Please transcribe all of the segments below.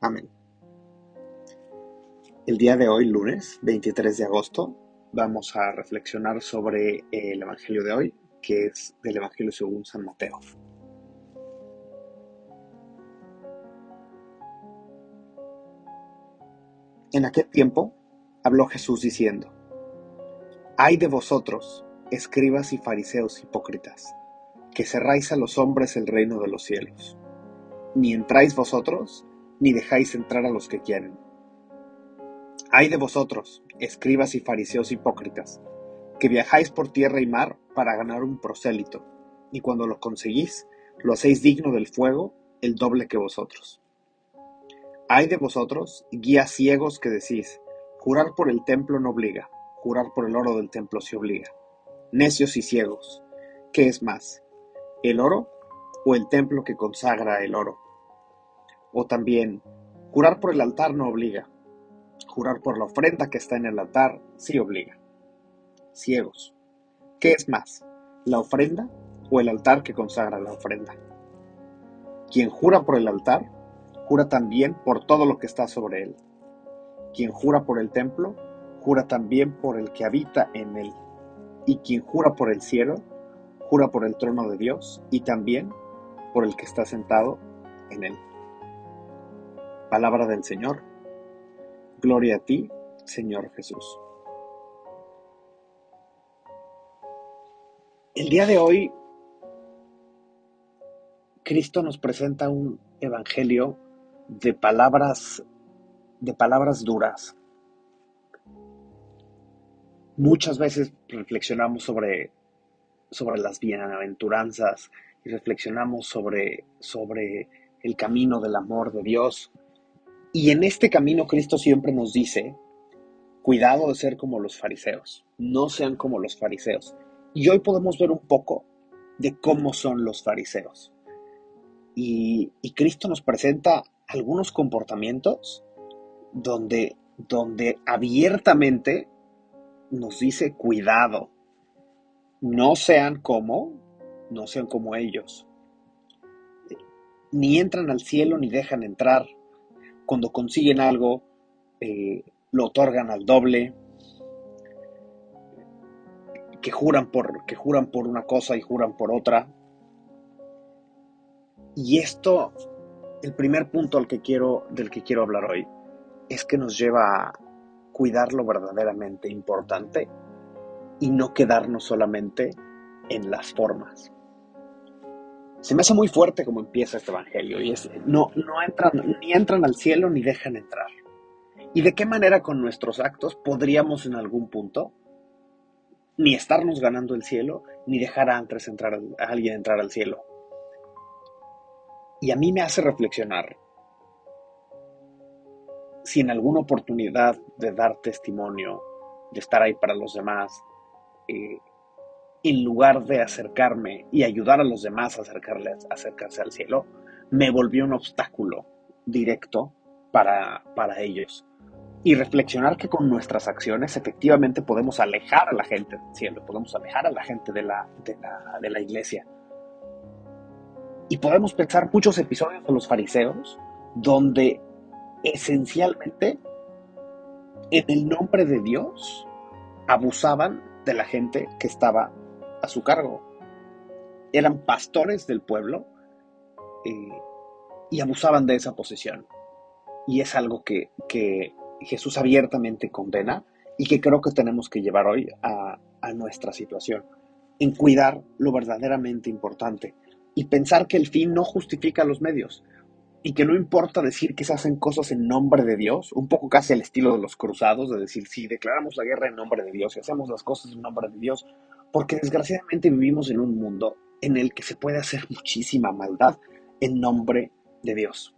Amén. El día de hoy, lunes 23 de agosto, vamos a reflexionar sobre el Evangelio de hoy, que es del Evangelio según San Mateo. En aquel tiempo habló Jesús diciendo, Ay de vosotros, escribas y fariseos hipócritas, que cerráis a los hombres el reino de los cielos. Ni entráis vosotros, ni dejáis entrar a los que quieren. Ay de vosotros, escribas y fariseos hipócritas, que viajáis por tierra y mar para ganar un prosélito, y cuando lo conseguís, lo hacéis digno del fuego, el doble que vosotros. Ay de vosotros, guías ciegos que decís, jurar por el templo no obliga, jurar por el oro del templo se obliga. Necios y ciegos, ¿qué es más? ¿El oro o el templo que consagra el oro? O también, jurar por el altar no obliga. Jurar por la ofrenda que está en el altar sí obliga. Ciegos. ¿Qué es más? ¿La ofrenda o el altar que consagra la ofrenda? Quien jura por el altar, jura también por todo lo que está sobre él. Quien jura por el templo, jura también por el que habita en él. Y quien jura por el cielo, jura por el trono de Dios y también por el que está sentado en él. Palabra del Señor. Gloria a ti, Señor Jesús. El día de hoy, Cristo nos presenta un evangelio de palabras de palabras duras. Muchas veces reflexionamos sobre, sobre las bienaventuranzas y reflexionamos sobre, sobre el camino del amor de Dios y en este camino Cristo siempre nos dice, cuidado de ser como los fariseos, no sean como los fariseos. Y hoy podemos ver un poco de cómo son los fariseos. Y, Cristo nos presenta algunos comportamientos donde, donde abiertamente nos dice, cuidado, no sean como, no sean como ellos. Ni entran al cielo ni dejan entrar cuando consiguen algo, eh, lo otorgan al doble, que juran, por, que juran por una cosa y juran por otra. Y esto, el primer punto al que quiero, del que quiero hablar hoy, es que nos lleva a cuidar lo verdaderamente importante y no quedarnos solamente en las formas se me hace muy fuerte como empieza este evangelio y es no no entran ni entran al cielo ni dejan entrar. ¿Y de qué manera con nuestros actos podríamos en algún punto ni estarnos ganando el cielo ni dejar a, antes entrar, a alguien entrar al cielo? Y a mí me hace reflexionar si en alguna oportunidad de dar testimonio, de estar ahí para los demás, eh, en lugar de acercarme y ayudar a los demás a, acercarse al cielo, me volvió un obstáculo directo para, para ellos. Y reflexionar que con nuestras acciones efectivamente podemos alejar a la gente del cielo, podemos alejar a la gente de la, de la, de la iglesia. Y podemos pensar muchos episodios de los fariseos donde esencialmente en el nombre de Dios abusaban de la gente que estaba su cargo. Eran pastores del pueblo, eh, y abusaban de esa posición. Y es algo que, Jesús abiertamente condena y que creo que tenemos que llevar hoy a, a nuestra situación, en cuidar lo verdaderamente importante y pensar que el fin no justifica los medios y que no importa decir que se hacen cosas en nombre de Dios, un poco casi al estilo de los cruzados, de decir, sí, declaramos la guerra en nombre de Dios y hacemos las cosas en nombre de Dios, porque desgraciadamente vivimos en un mundo en el que se puede hacer muchísima maldad en nombre de Dios.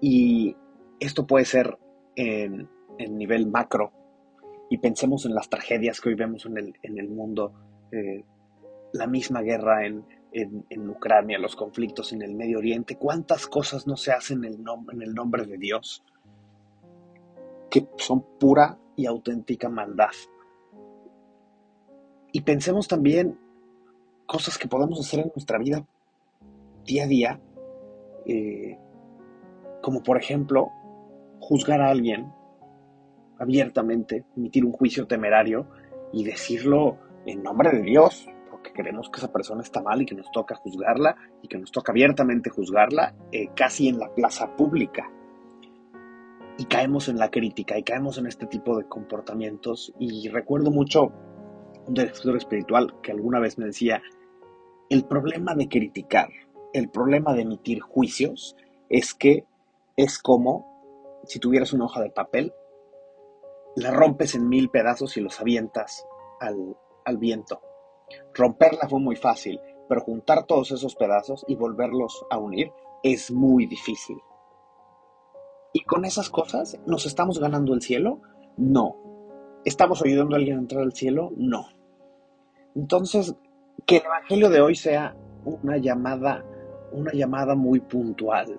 Y esto puede ser en, nivel macro, y pensemos en las tragedias que hoy vemos en el, en el mundo, eh, la misma guerra en, en, Ucrania, los conflictos en el Medio Oriente, cuántas cosas no se hacen en el, en el nombre de Dios, que son pura y auténtica maldad. Y pensemos también cosas que podemos hacer en nuestra vida día a día, eh, como por ejemplo juzgar a alguien abiertamente, emitir un juicio temerario y decirlo en nombre de Dios, porque creemos que esa persona está mal y que nos toca juzgarla y que nos toca abiertamente juzgarla eh, casi en la plaza pública. Y caemos en la crítica y caemos en este tipo de comportamientos. Y recuerdo mucho un director espiritual que alguna vez me decía, el problema de criticar, el problema de emitir juicios es que es como si tuvieras una hoja de papel, la rompes en mil pedazos y los avientas al, al viento. Romperla fue muy fácil, pero juntar todos esos pedazos y volverlos a unir es muy difícil. ¿Y con esas cosas nos estamos ganando el cielo? No. ¿Estamos ayudando a alguien a entrar al cielo? No. Entonces, que el Evangelio de hoy sea una llamada, una llamada muy puntual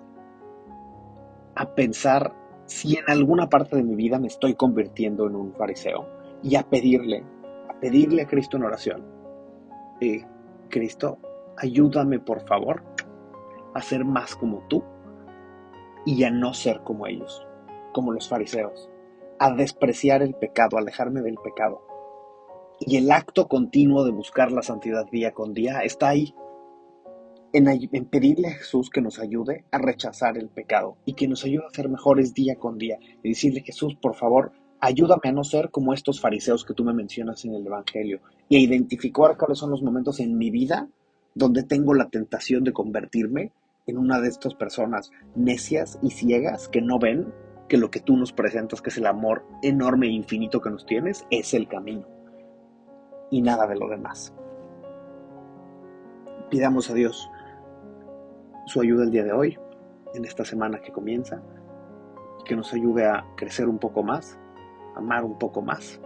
a pensar si en alguna parte de mi vida me estoy convirtiendo en un fariseo y a pedirle, a pedirle a Cristo en oración, Cristo, ayúdame por favor a ser más como tú y a no ser como ellos, como los fariseos, a despreciar el pecado, alejarme del pecado. Y el acto continuo de buscar la santidad día con día está ahí, en, en, pedirle a Jesús que nos ayude a rechazar el pecado y que nos ayude a ser mejores día con día. Y decirle, Jesús, por favor, ayúdame a no ser como estos fariseos que tú me mencionas en el Evangelio y a identificar cuáles son los momentos en mi vida donde tengo la tentación de convertirme en una de estas personas necias y ciegas que no ven que lo que tú nos presentas, que es el amor enorme e infinito que nos tienes, es el camino y nada de lo demás. Pidamos a Dios su ayuda el día de hoy, en esta semana que comienza, que nos ayude a crecer un poco más amar un poco más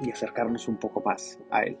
y acercarnos un poco más a Él.